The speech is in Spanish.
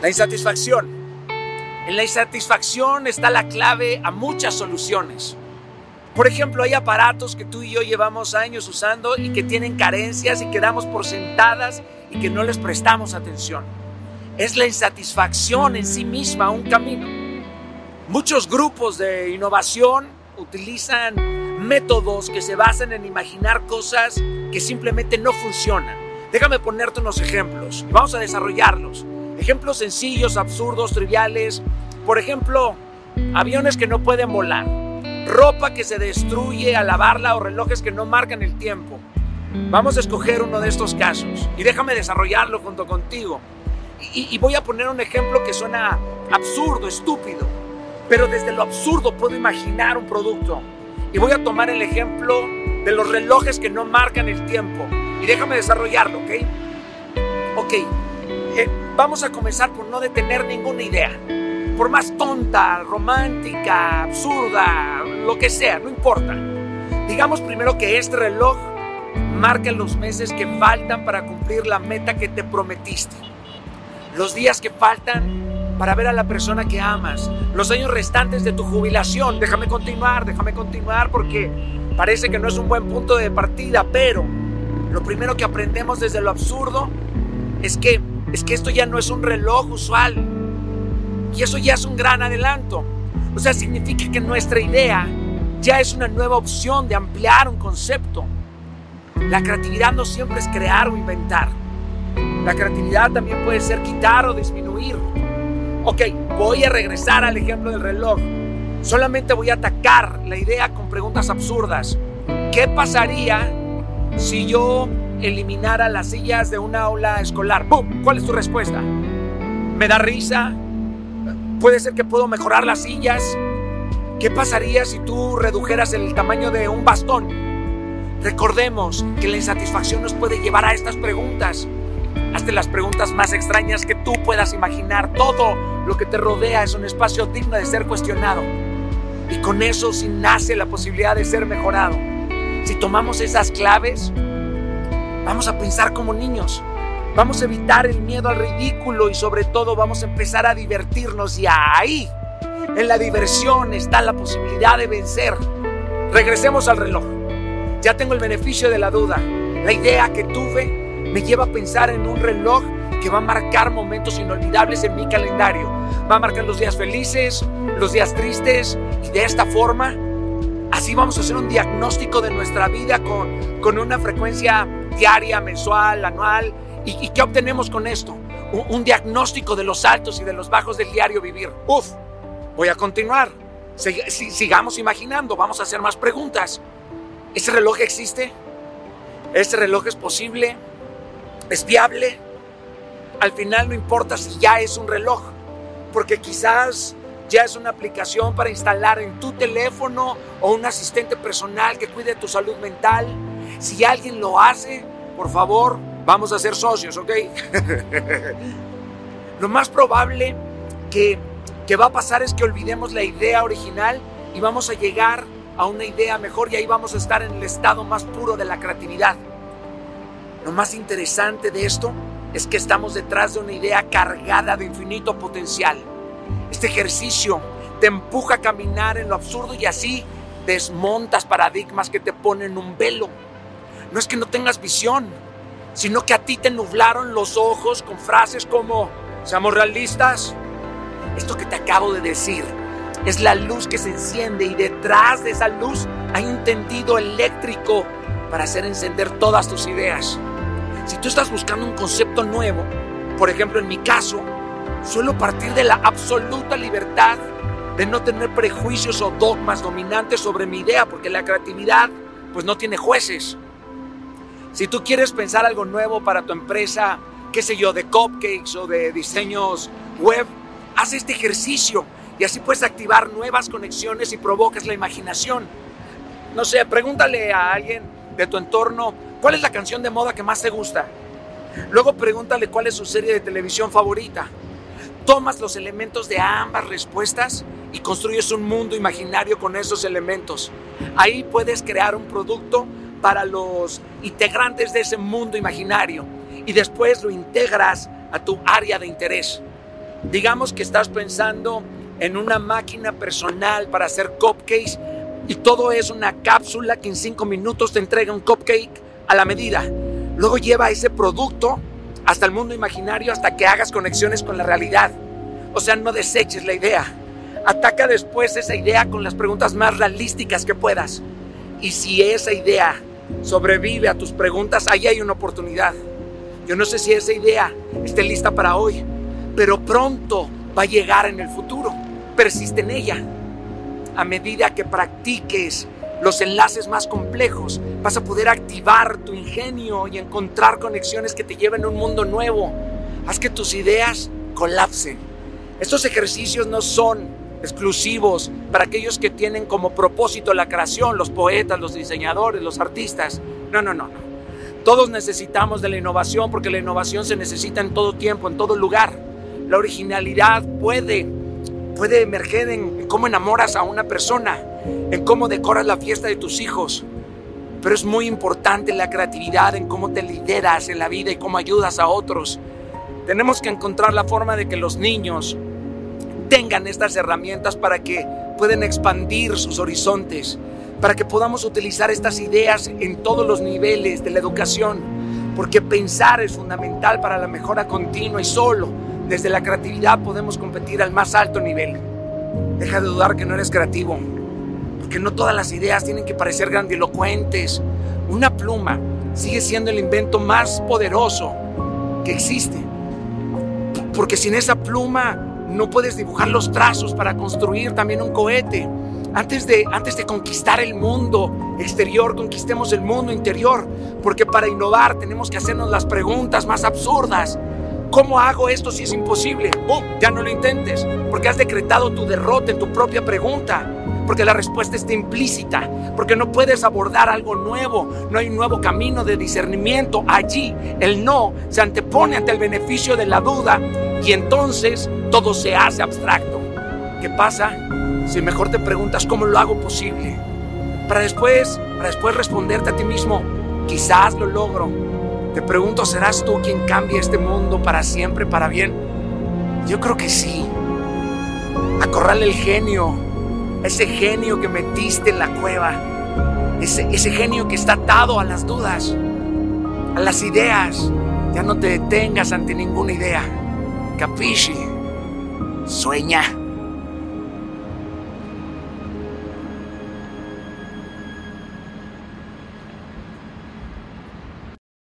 La insatisfacción. En la insatisfacción está la clave a muchas soluciones. Por ejemplo, hay aparatos que tú y yo llevamos años usando y que tienen carencias y que damos por sentadas y que no les prestamos atención. Es la insatisfacción en sí misma un camino. Muchos grupos de innovación utilizan métodos que se basan en imaginar cosas que simplemente no funcionan. Déjame ponerte unos ejemplos y vamos a desarrollarlos. Ejemplos sencillos, absurdos, triviales. Por ejemplo, aviones que no pueden volar, ropa que se destruye al lavarla o relojes que no marcan el tiempo. Vamos a escoger uno de estos casos y déjame desarrollarlo junto contigo. Y, voy a poner un ejemplo que suena absurdo, estúpido, pero desde lo absurdo puedo imaginar un producto. Y voy a tomar el ejemplo de los relojes que no marcan el tiempo. Y déjame desarrollarlo, ¿ok? Ok, eh, vamos a comenzar por no detener ninguna idea. Por más tonta, romántica, absurda, lo que sea, no importa. Digamos primero que este reloj marca los meses que faltan para cumplir la meta que te prometiste. Los días que faltan para ver a la persona que amas. Los años restantes de tu jubilación. Déjame continuar, déjame continuar porque parece que no es un buen punto de partida, pero lo primero que aprendemos desde lo absurdo es que es que esto ya no es un reloj usual. Y eso ya es un gran adelanto. O sea, significa que nuestra idea ya es una nueva opción de ampliar un concepto. La creatividad no siempre es crear o inventar. La creatividad también puede ser quitar o disminuir. Ok, voy a regresar al ejemplo del reloj. Solamente voy a atacar la idea con preguntas absurdas. ¿Qué pasaría si yo eliminara las sillas de una aula escolar? ¡Pum! ¿Cuál es tu respuesta? ¿Me da risa? ¿Puede ser que puedo mejorar las sillas? ¿Qué pasaría si tú redujeras el tamaño de un bastón? Recordemos que la insatisfacción nos puede llevar a estas preguntas. Hazte las preguntas más extrañas que tú puedas imaginar. Todo lo que te rodea es un espacio digno de ser cuestionado. Y con eso sí nace la posibilidad de ser mejorado. Si tomamos esas claves, Vamos a pensar como niños. Vamos a evitar el miedo al ridículo y sobre todo vamos a empezar a divertirnos y ahí, en la diversión está la posibilidad de vencer. Regresemos al reloj. Ya tengo el beneficio de la duda. La idea que tuve me lleva a pensar en un reloj que va a marcar momentos inolvidables en mi calendario. Va a marcar los días felices, los días tristes y de esta forma, así vamos a hacer un diagnóstico de nuestra vida con, con una frecuencia diaria, mensual, anual. ¿Y, qué obtenemos con esto? Un, diagnóstico de los altos y de los bajos del diario vivir. Uf, voy a continuar. sigamos imaginando, vamos a hacer más preguntas. ¿Ese reloj existe? ¿Ese reloj es posible? ¿Es viable? Al final no importa si ya es un reloj, porque quizás ya es una aplicación para instalar en tu teléfono o un asistente personal que cuide tu salud mental si alguien lo hace, por favor, vamos a ser socios, ¿ok? lo más probable que, que va a pasar es que olvidemos la idea original y vamos a llegar a una idea mejor y ahí vamos a estar en el estado más puro de la creatividad. Lo más interesante de esto es que estamos detrás de una idea cargada de infinito potencial. Este ejercicio te empuja a caminar en lo absurdo y así desmontas paradigmas que te ponen un velo no es que no tengas visión, sino que a ti te nublaron los ojos con frases como, seamos realistas, esto que te acabo de decir es la luz que se enciende y detrás de esa luz hay un tendido eléctrico para hacer encender todas tus ideas. Si tú estás buscando un concepto nuevo, por ejemplo en mi caso, suelo partir de la absoluta libertad de no tener prejuicios o dogmas dominantes sobre mi idea, porque la creatividad pues no tiene jueces. Si tú quieres pensar algo nuevo para tu empresa, qué sé yo, de cupcakes o de diseños web, haz este ejercicio y así puedes activar nuevas conexiones y provocas la imaginación. No sé, pregúntale a alguien de tu entorno cuál es la canción de moda que más te gusta. Luego pregúntale cuál es su serie de televisión favorita. Tomas los elementos de ambas respuestas y construyes un mundo imaginario con esos elementos. Ahí puedes crear un producto para los integrantes de ese mundo imaginario y después lo integras a tu área de interés. Digamos que estás pensando en una máquina personal para hacer cupcakes y todo es una cápsula que en cinco minutos te entrega un cupcake a la medida. Luego lleva ese producto hasta el mundo imaginario hasta que hagas conexiones con la realidad. O sea, no deseches la idea. Ataca después esa idea con las preguntas más realísticas que puedas. Y si esa idea sobrevive a tus preguntas, ahí hay una oportunidad. Yo no sé si esa idea esté lista para hoy, pero pronto va a llegar en el futuro. Persiste en ella. A medida que practiques los enlaces más complejos, vas a poder activar tu ingenio y encontrar conexiones que te lleven a un mundo nuevo. Haz que tus ideas colapsen. Estos ejercicios no son exclusivos para aquellos que tienen como propósito la creación, los poetas, los diseñadores, los artistas. No, no, no. Todos necesitamos de la innovación porque la innovación se necesita en todo tiempo, en todo lugar. La originalidad puede, puede emerger en cómo enamoras a una persona, en cómo decoras la fiesta de tus hijos. Pero es muy importante la creatividad en cómo te lideras en la vida y cómo ayudas a otros. Tenemos que encontrar la forma de que los niños tengan estas herramientas para que puedan expandir sus horizontes, para que podamos utilizar estas ideas en todos los niveles de la educación, porque pensar es fundamental para la mejora continua y solo desde la creatividad podemos competir al más alto nivel. Deja de dudar que no eres creativo que no todas las ideas tienen que parecer grandilocuentes. Una pluma sigue siendo el invento más poderoso que existe. Porque sin esa pluma no puedes dibujar los trazos para construir también un cohete. Antes de, antes de conquistar el mundo exterior, conquistemos el mundo interior. Porque para innovar tenemos que hacernos las preguntas más absurdas. ¿Cómo hago esto si es imposible? Ya no lo intentes, porque has decretado tu derrota en tu propia pregunta porque la respuesta está implícita, porque no puedes abordar algo nuevo, no hay un nuevo camino de discernimiento. Allí el no se antepone ante el beneficio de la duda y entonces todo se hace abstracto. ¿Qué pasa si mejor te preguntas cómo lo hago posible? Para después, para después responderte a ti mismo, quizás lo logro. Te pregunto, ¿serás tú quien cambie este mundo para siempre, para bien? Yo creo que sí. Acorrale el genio ese genio que metiste en la cueva, ese, ese genio que está atado a las dudas, a las ideas. Ya no te detengas ante ninguna idea. Capisci, sueña.